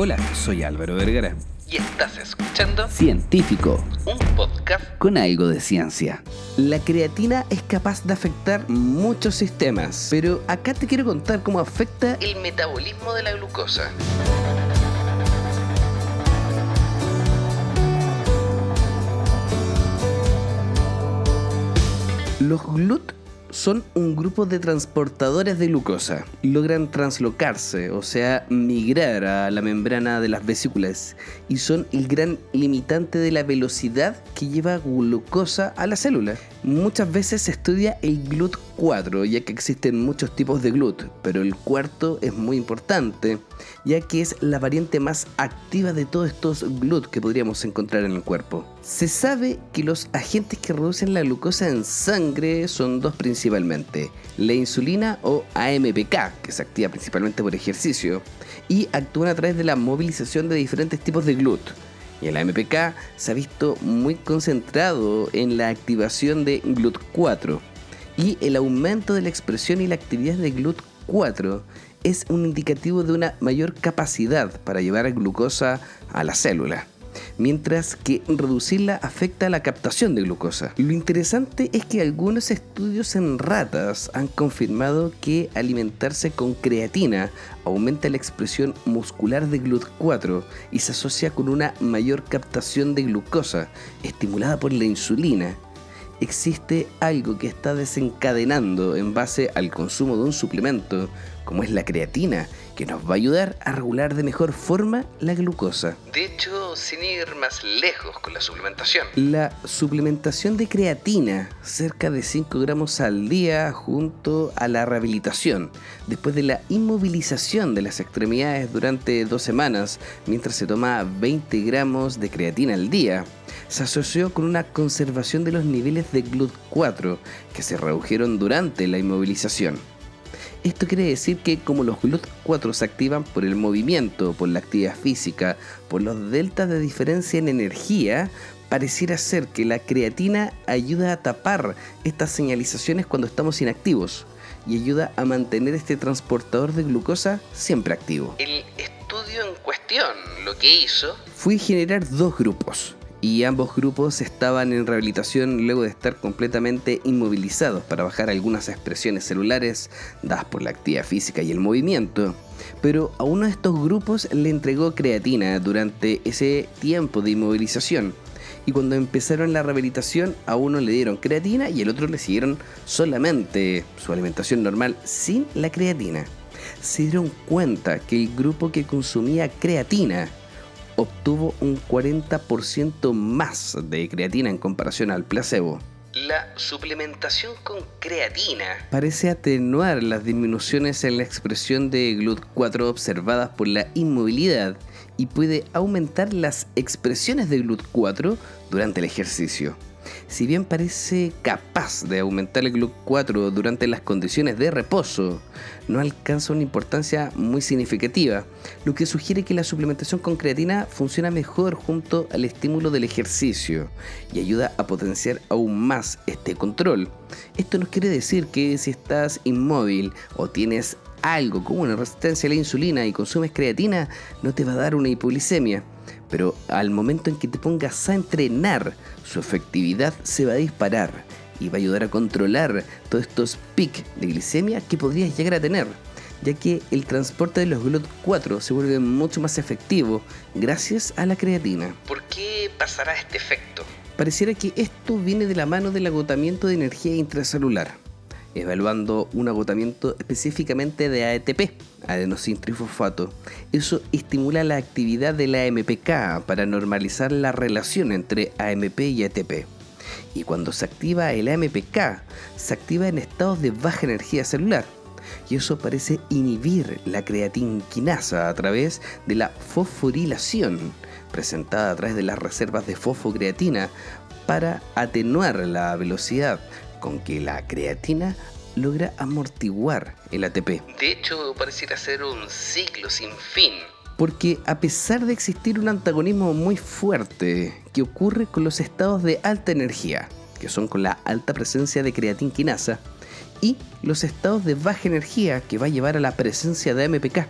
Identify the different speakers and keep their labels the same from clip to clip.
Speaker 1: Hola, soy Álvaro Vergara.
Speaker 2: Y estás escuchando
Speaker 1: Científico,
Speaker 2: un podcast
Speaker 1: con algo de ciencia.
Speaker 3: La creatina es capaz de afectar muchos sistemas, pero acá te quiero contar cómo afecta
Speaker 2: el metabolismo de la glucosa.
Speaker 3: Los GLUT son un grupo de transportadores de glucosa. Logran translocarse, o sea, migrar a la membrana de las vesículas y son el gran limitante de la velocidad que lleva glucosa a la célula. Muchas veces se estudia el GLUT4, ya que existen muchos tipos de GLUT, pero el cuarto es muy importante, ya que es la variante más activa de todos estos GLUT que podríamos encontrar en el cuerpo. Se sabe que los agentes que reducen la glucosa en sangre son dos principalmente, la insulina o AMPK, que se activa principalmente por ejercicio, y actúan a través de la movilización de diferentes tipos de GLUT. Y el AMPK se ha visto muy concentrado en la activación de GLUT4 y el aumento de la expresión y la actividad de GLUT4 es un indicativo de una mayor capacidad para llevar glucosa a la célula mientras que reducirla afecta la captación de glucosa. Lo interesante es que algunos estudios en ratas han confirmado que alimentarse con creatina aumenta la expresión muscular de GLUT4 y se asocia con una mayor captación de glucosa, estimulada por la insulina. Existe algo que está desencadenando en base al consumo de un suplemento, como es la creatina, que nos va a ayudar a regular de mejor forma la glucosa.
Speaker 2: De hecho, sin ir más lejos con la suplementación.
Speaker 3: La suplementación de creatina, cerca de 5 gramos al día, junto a la rehabilitación, después de la inmovilización de las extremidades durante dos semanas, mientras se toma 20 gramos de creatina al día, se asoció con una conservación de los niveles de GLUT4 que se redujeron durante la inmovilización. Esto quiere decir que como los GLUT4 se activan por el movimiento, por la actividad física, por los deltas de diferencia en energía, pareciera ser que la creatina ayuda a tapar estas señalizaciones cuando estamos inactivos y ayuda a mantener este transportador de glucosa siempre activo.
Speaker 2: El estudio en cuestión lo que hizo
Speaker 3: fue generar dos grupos y ambos grupos estaban en rehabilitación luego de estar completamente inmovilizados para bajar algunas expresiones celulares dadas por la actividad física y el movimiento. Pero a uno de estos grupos le entregó creatina durante ese tiempo de inmovilización. Y cuando empezaron la rehabilitación, a uno le dieron creatina y al otro le siguieron solamente su alimentación normal sin la creatina. Se dieron cuenta que el grupo que consumía creatina obtuvo un 40% más de creatina en comparación al placebo.
Speaker 2: La suplementación con creatina
Speaker 3: parece atenuar las disminuciones en la expresión de GLUT4 observadas por la inmovilidad y puede aumentar las expresiones de GLUT4 durante el ejercicio. Si bien parece capaz de aumentar el GLUT4 durante las condiciones de reposo, no alcanza una importancia muy significativa, lo que sugiere que la suplementación con creatina funciona mejor junto al estímulo del ejercicio y ayuda a potenciar aún más este control. Esto nos quiere decir que si estás inmóvil o tienes algo como una resistencia a la insulina y consumes creatina, no te va a dar una hipoglicemia pero al momento en que te pongas a entrenar, su efectividad se va a disparar y va a ayudar a controlar todos estos picos de glicemia que podrías llegar a tener, ya que el transporte de los GLUT4 se vuelve mucho más efectivo gracias a la creatina.
Speaker 2: ¿Por qué pasará este efecto?
Speaker 3: Pareciera que esto viene de la mano del agotamiento de energía intracelular evaluando un agotamiento específicamente de ATP, adenosintrifosfato. Eso estimula la actividad de la AMPK para normalizar la relación entre AMP y ATP. Y cuando se activa el AMPK, se activa en estados de baja energía celular. Y eso parece inhibir la creatinquinasa a través de la fosforilación, presentada a través de las reservas de fosfocreatina, para atenuar la velocidad con que la creatina logra amortiguar el ATP.
Speaker 2: De hecho, pareciera ser un ciclo sin fin.
Speaker 3: Porque a pesar de existir un antagonismo muy fuerte que ocurre con los estados de alta energía, que son con la alta presencia de creatinquinasa, y los estados de baja energía que va a llevar a la presencia de AMPK,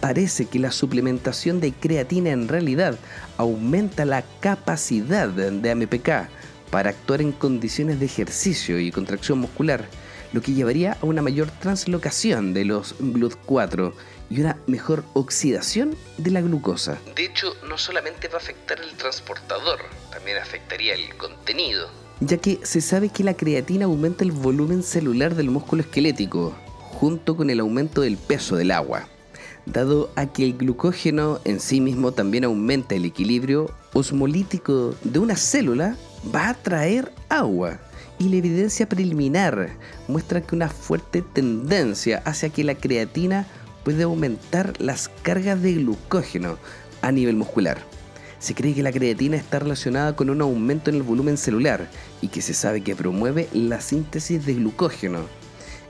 Speaker 3: parece que la suplementación de creatina en realidad aumenta la capacidad de AMPK para actuar en condiciones de ejercicio y contracción muscular, lo que llevaría a una mayor translocación de los GLUT4 y una mejor oxidación de la glucosa.
Speaker 2: De hecho, no solamente va a afectar el transportador, también afectaría el contenido.
Speaker 3: Ya que se sabe que la creatina aumenta el volumen celular del músculo esquelético, junto con el aumento del peso del agua. Dado a que el glucógeno en sí mismo también aumenta el equilibrio osmolítico de una célula, va a traer agua. Y la evidencia preliminar muestra que una fuerte tendencia hacia que la creatina puede aumentar las cargas de glucógeno a nivel muscular. Se cree que la creatina está relacionada con un aumento en el volumen celular y que se sabe que promueve la síntesis de glucógeno.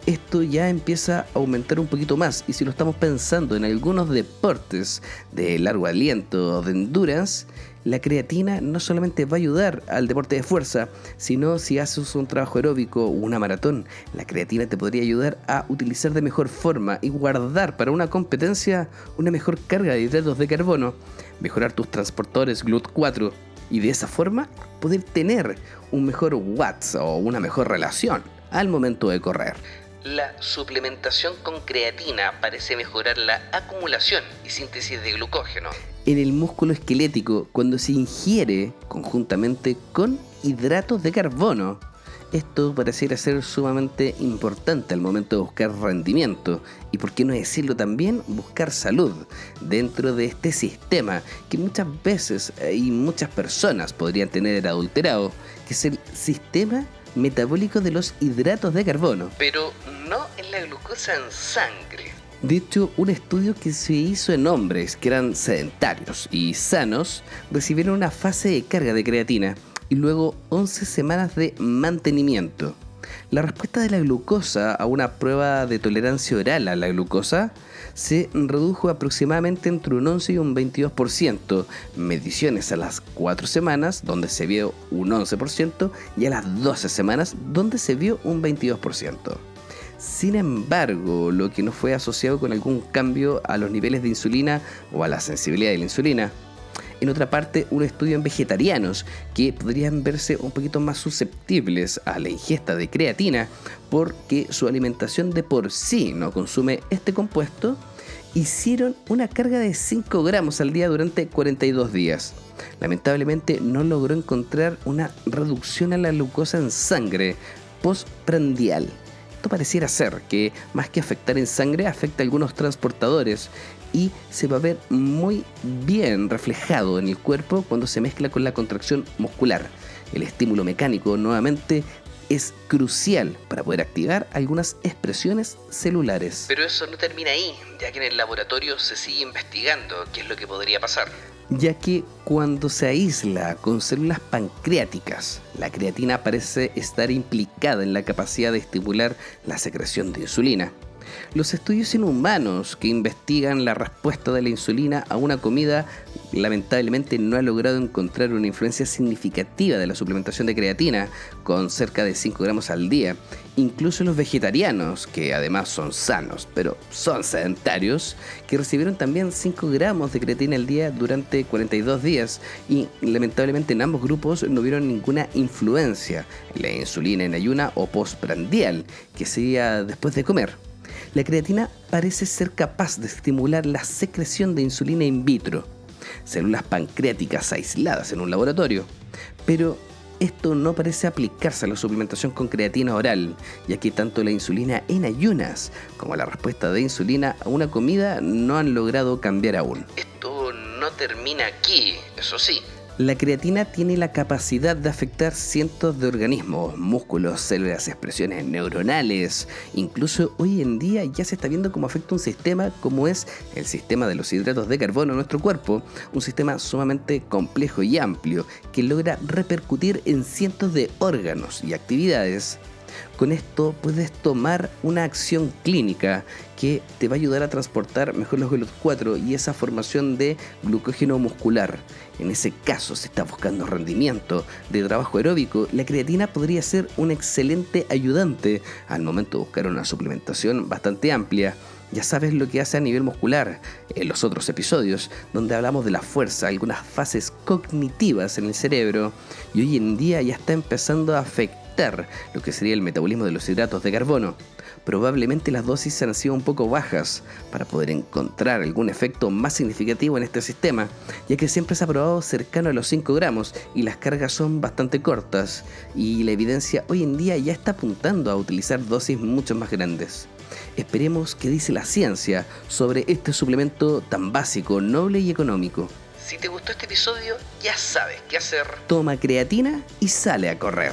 Speaker 3: Esto ya empieza a aumentar un poquito más y si lo estamos pensando en algunos deportes de largo aliento o de endurance, la creatina no solamente va a ayudar al deporte de fuerza, sino si haces un trabajo aeróbico o una maratón, la creatina te podría ayudar a utilizar de mejor forma y guardar para una competencia una mejor carga de hidratos de carbono, mejorar tus transportadores GLUT4 y de esa forma poder tener un mejor watts o una mejor relación al momento de correr.
Speaker 2: La suplementación con creatina parece mejorar la acumulación y síntesis de glucógeno,
Speaker 3: en el músculo esquelético cuando se ingiere conjuntamente con hidratos de carbono. Esto pareciera ser sumamente importante al momento de buscar rendimiento y, por qué no decirlo también, buscar salud dentro de este sistema que muchas veces eh, y muchas personas podrían tener adulterado, que es el sistema metabólico de los hidratos de carbono.
Speaker 2: Pero no en la glucosa en sangre.
Speaker 3: De hecho, un estudio que se hizo en hombres que eran sedentarios y sanos recibieron una fase de carga de creatina y luego 11 semanas de mantenimiento. La respuesta de la glucosa a una prueba de tolerancia oral a la glucosa se redujo aproximadamente entre un 11 y un 22%, mediciones a las 4 semanas donde se vio un 11% y a las 12 semanas donde se vio un 22%. Sin embargo, lo que no fue asociado con algún cambio a los niveles de insulina o a la sensibilidad de la insulina. En otra parte, un estudio en vegetarianos que podrían verse un poquito más susceptibles a la ingesta de creatina porque su alimentación de por sí no consume este compuesto, hicieron una carga de 5 gramos al día durante 42 días. Lamentablemente no logró encontrar una reducción a la glucosa en sangre postprandial esto pareciera ser que más que afectar en sangre, afecta a algunos transportadores y se va a ver muy bien reflejado en el cuerpo cuando se mezcla con la contracción muscular. El estímulo mecánico nuevamente es crucial para poder activar algunas expresiones celulares.
Speaker 2: Pero eso no termina ahí, ya que en el laboratorio se sigue investigando qué es lo que podría pasar
Speaker 3: ya que cuando se aísla con células pancreáticas, la creatina parece estar implicada en la capacidad de estimular la secreción de insulina. Los estudios en humanos que investigan la respuesta de la insulina a una comida lamentablemente no han logrado encontrar una influencia significativa de la suplementación de creatina con cerca de 5 gramos al día. Incluso los vegetarianos, que además son sanos, pero son sedentarios, que recibieron también 5 gramos de creatina al día durante 42 días y lamentablemente en ambos grupos no vieron ninguna influencia en la insulina en ayuna o postprandial, que sería después de comer. La creatina parece ser capaz de estimular la secreción de insulina in vitro, células pancreáticas aisladas en un laboratorio, pero esto no parece aplicarse a la suplementación con creatina oral, ya que tanto la insulina en ayunas como la respuesta de insulina a una comida no han logrado cambiar aún.
Speaker 2: Esto no termina aquí, eso sí.
Speaker 3: La creatina tiene la capacidad de afectar cientos de organismos, músculos, células, expresiones neuronales. Incluso hoy en día ya se está viendo cómo afecta un sistema como es el sistema de los hidratos de carbono en nuestro cuerpo, un sistema sumamente complejo y amplio que logra repercutir en cientos de órganos y actividades con esto puedes tomar una acción clínica que te va a ayudar a transportar mejor los GLUT4 y esa formación de glucógeno muscular. En ese caso, si estás buscando rendimiento de trabajo aeróbico, la creatina podría ser un excelente ayudante al momento de buscar una suplementación bastante amplia Ya sabes lo que hace a nivel muscular en los otros episodios, donde hablamos de la fuerza, algunas fases cognitivas en el cerebro, y hoy en día ya está empezando a afectar lo que sería el metabolismo de los hidratos de carbono. Probablemente las dosis han sido un poco bajas para poder encontrar algún efecto más significativo en este sistema, ya que siempre se ha probado cercano a los 5 gramos y las cargas son bastante cortas, y la evidencia hoy en día ya está apuntando a utilizar dosis mucho más grandes. Esperemos qué dice la ciencia sobre este suplemento tan básico, noble y económico.
Speaker 2: Si te gustó este episodio, ya sabes qué hacer.
Speaker 3: Toma creatina y sale a correr.